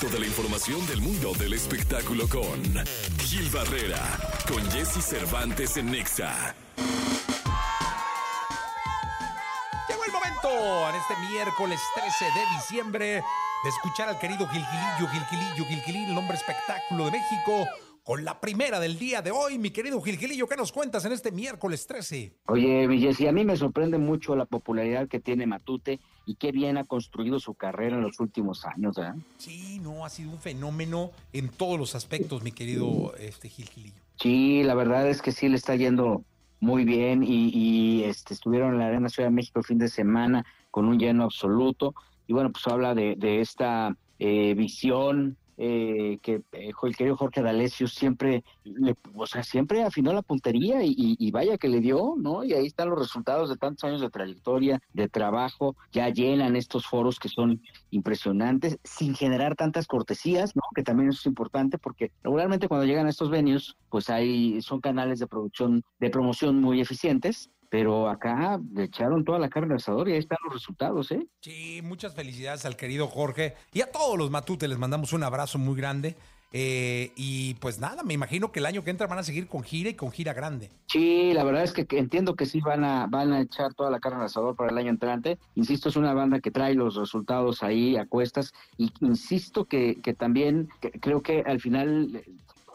Toda la información del mundo del espectáculo con Gil Barrera, con Jesse Cervantes en Nexa. Llegó el momento en este miércoles 13 de diciembre de escuchar al querido Gilgilillo, Gilgilillo, Gilgilín, el hombre espectáculo de México, con la primera del día de hoy. Mi querido Gilgilillo, ¿qué nos cuentas en este miércoles 13? Oye, Jessy, a mí me sorprende mucho la popularidad que tiene Matute y qué bien ha construido su carrera en los últimos años, ¿verdad? Sí, no, ha sido un fenómeno en todos los aspectos, mi querido este, Gilgilillo. Sí, la verdad es que sí le está yendo muy bien y, y, este, estuvieron en la Arena Ciudad de México el fin de semana con un lleno absoluto y bueno, pues habla de, de esta eh, visión eh, que eh, el querido Jorge D'Alessio siempre, le, o sea, siempre afinó la puntería y, vaya que le dio, ¿no? Y ahí están los resultados de tantos años de trayectoria, de trabajo, ya llenan estos foros que son impresionantes, sin generar tantas cortesías, ¿no? Que también eso es importante porque regularmente cuando llegan a estos venues, pues hay, son canales de producción, de promoción muy eficientes, pero acá le echaron toda la carne al asador y ahí están los resultados, ¿eh? Sí, muchas felicidades al querido Jorge y a todos los Matute, les mandamos un abrazo muy grande. Eh, y pues nada, me imagino que el año que entra van a seguir con gira y con gira grande. Sí, la verdad es que, que, entiendo que sí van a, van a echar toda la carne al asador para el año entrante. Insisto, es una banda que trae los resultados ahí a cuestas y insisto que, que también que creo que al final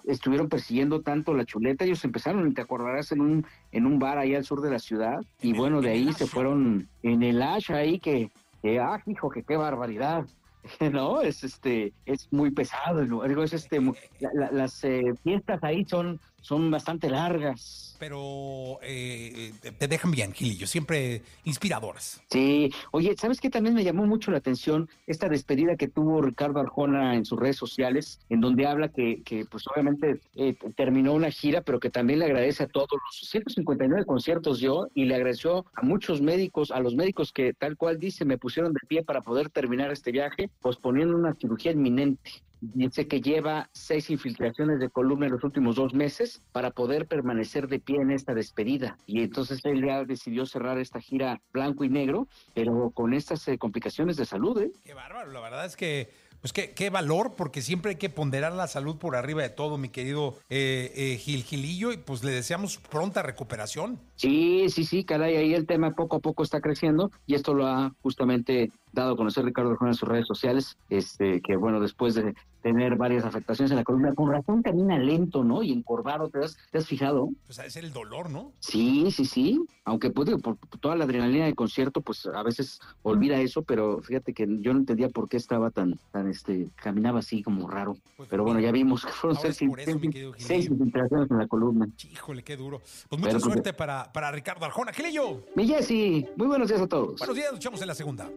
estuvieron persiguiendo tanto la chuleta, ellos empezaron, te acordarás, en un, en un bar ahí al sur de la ciudad, y en bueno, de ahí se fueron en el Ash ahí que, que, ah, hijo, que qué barbaridad. no, es este, es muy pesado, digo, es este, la, la, las eh, fiestas ahí son, son bastante largas. Pero eh, te dejan bien, Gilillo, siempre inspiradoras. Sí, oye, ¿sabes qué? También me llamó mucho la atención esta despedida que tuvo Ricardo Arjona en sus redes sociales, en donde habla que, que pues obviamente eh, terminó una gira, pero que también le agradece a todos los 159 conciertos yo y le agradeció a muchos médicos, a los médicos que tal cual dice, me pusieron de pie para poder terminar este viaje, posponiendo una cirugía inminente. Dice que lleva seis infiltraciones de columna en los últimos dos meses para poder permanecer de pie en esta despedida. Y entonces él ya decidió cerrar esta gira blanco y negro, pero con estas eh, complicaciones de salud. ¿eh? Qué bárbaro, la verdad es que pues qué, qué, valor, porque siempre hay que ponderar la salud por arriba de todo, mi querido eh, eh, Gil Gilillo, y pues le deseamos pronta recuperación. Sí, sí, sí, caray, ahí el tema poco a poco está creciendo y esto lo ha justamente dado a conocer Ricardo Arjona en sus redes sociales, este, que bueno, después de tener varias afectaciones en la columna, con razón camina lento, ¿no? Y encorvado, ¿te has, ¿te has fijado? Pues de ser el dolor, ¿no? Sí, sí, sí, aunque pues, digo, por, toda la adrenalina del concierto, pues a veces olvida eso, pero fíjate que yo no entendía por qué estaba tan, tan este, caminaba así como raro. Pues, pero bueno, ya vimos que fueron seis, infiltraciones en la columna. Híjole, qué duro. Pues mucha pero, suerte pues, para, para Ricardo Arjona. Gilillo. Mi Jessy, muy buenos días a todos. Buenos días, luchamos en la segunda.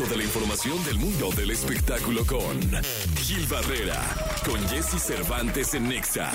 Toda la información del mundo del espectáculo con Gil Barrera, con Jesse Cervantes en Nexa.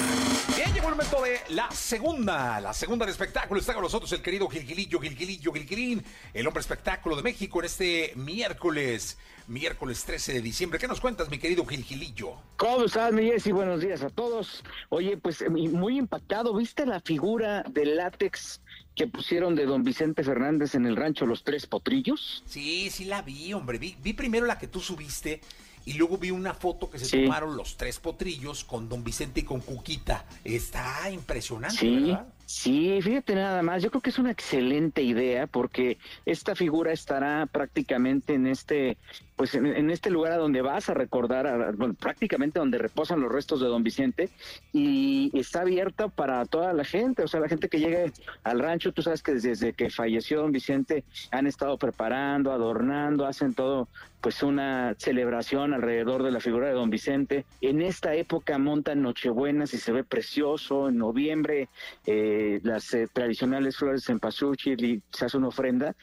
Bien, llegó el momento de la segunda, la segunda de espectáculo. Está con nosotros el querido Gilgilillo, Gilgilillo, Gilgilín, el hombre espectáculo de México en este miércoles, miércoles 13 de diciembre. ¿Qué nos cuentas, mi querido Gilgilillo? ¿Cómo estás, mi Jesse? Buenos días a todos. Oye, pues muy impactado, ¿viste la figura del látex que pusieron de don Vicente Fernández en el rancho Los Tres Potrillos? Sí, sí la vi, hombre. Vi, vi primero la que tú subiste y luego vi una foto que se sí. tomaron los tres potrillos con don Vicente y con Cuquita. Está impresionante, sí. ¿verdad? Sí, fíjate nada más, yo creo que es una excelente idea porque esta figura estará prácticamente en este, pues en, en este lugar a donde vas a recordar, bueno, prácticamente donde reposan los restos de don Vicente y está abierta para toda la gente, o sea, la gente que llegue al rancho, tú sabes que desde que falleció don Vicente han estado preparando, adornando, hacen todo, pues una celebración alrededor de la figura de don Vicente. En esta época montan Nochebuenas y se ve precioso, en noviembre eh, las eh, tradicionales flores en pasuchi y se hace una ofrenda.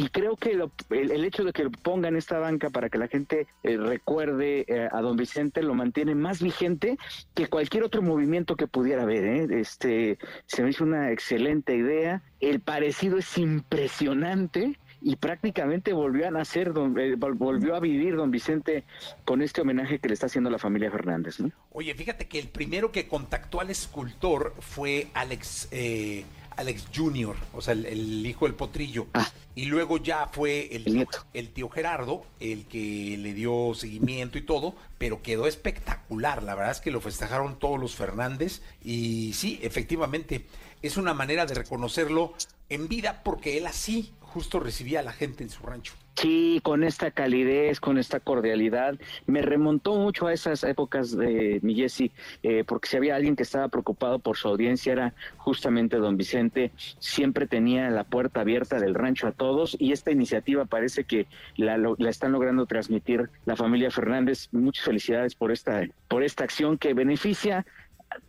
Y creo que el, hecho de que lo pongan esta banca para que la gente eh, recuerde eh, a don Vicente lo mantiene más vigente que cualquier otro movimiento que pudiera haber. ¿eh? Este, se me hizo una excelente idea. El parecido es impresionante y prácticamente volvió a nacer, don, eh, volvió a vivir don Vicente con este homenaje que le está haciendo la familia Fernández. ¿no? Oye, fíjate que el primero que contactó al escultor fue Alex, eh, Alex Jr., o sea, el, hijo del potrillo. Ah. Y luego ya fue el, El nieto. el tío Gerardo el que le dio seguimiento y todo, pero quedó espectacular. La verdad es que lo festejaron todos los Fernández. Y sí, efectivamente, es una manera de reconocerlo en vida porque él así justo recibía a la gente en su rancho. Sí, con esta calidez, con esta cordialidad, me remontó mucho a esas épocas de mi Jesse, eh, porque si había alguien que estaba preocupado por su audiencia era justamente don Vicente, siempre tenía la puerta abierta del rancho a todos y esta iniciativa parece que la, la están logrando transmitir la familia Fernández. Muchas felicidades por esta, por esta acción que beneficia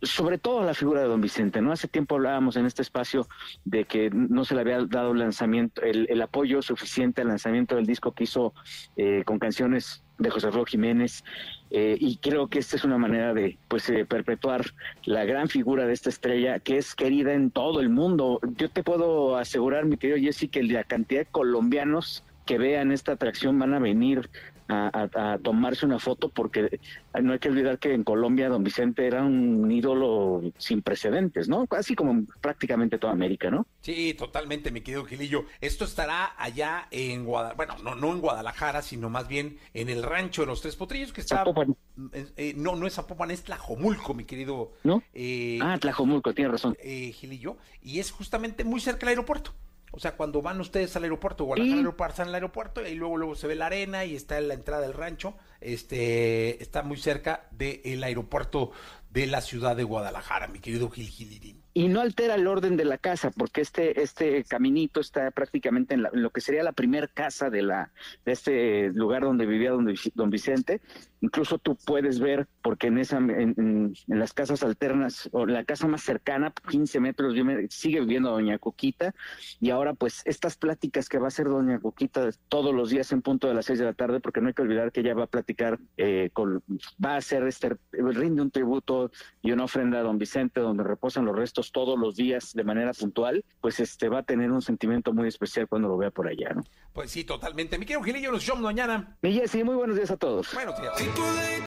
sobre todo la figura de don Vicente, ¿no? Hace tiempo hablábamos en este espacio de que no se le había dado lanzamiento, el, el apoyo suficiente al lanzamiento del disco que hizo eh, con canciones de José Alfredo Jiménez, eh, y creo que esta es una manera de pues eh, perpetuar la gran figura de esta estrella que es querida en todo el mundo. Yo te puedo asegurar, mi querido Jesse, que la cantidad de colombianos que vean esta atracción van a venir a, a- a tomarse una foto porque no hay que olvidar que en Colombia don Vicente era un ídolo sin precedentes, ¿no? Así como prácticamente toda América, ¿no? Sí, totalmente, mi querido Gilillo. Esto estará allá en Guadalajara, bueno, no, no en Guadalajara, sino más bien en el rancho de los Tres Potrillos, que está... Zapopan. Eh, eh, no, no es Zapopan, es Tlajomulco, mi querido ¿No? eh, Ah, Tlajomulco, tiene razón. eh, Gilillo, y es justamente muy cerca del aeropuerto. O sea, cuando van ustedes al aeropuerto, Guadalajara Sí. aeropuerto, pasan al aeropuerto y luego, luego se ve la arena y está en la entrada del rancho. Este está muy cerca del aeropuerto de la ciudad de Guadalajara, mi querido Gil Gilirín. y no altera el orden de la casa, porque este, este caminito está prácticamente en, la- lo que sería la primer casa de, la, de este lugar donde vivía don, don Vicente. Incluso tú puedes ver, porque en, esa, en las casas alternas, o la casa más cercana, 15 metros, yo me- sigue viviendo doña Coquita, y ahora pues estas pláticas que va a hacer doña Coquita todos los días en punto de las 6 de la tarde, porque no hay que olvidar que ella va a platicar, eh, con, va a hacer este, rinde un tributo y una ofrenda a don Vicente donde reposan los restos todos los días de manera puntual, pues este va a tener un sentimiento muy especial cuando lo vea por allá, ¿no? Pues sí, totalmente. Mi querido Gilillo, nos vemos mañana. Y Jessy, muy buenos días a todos. Buenos días.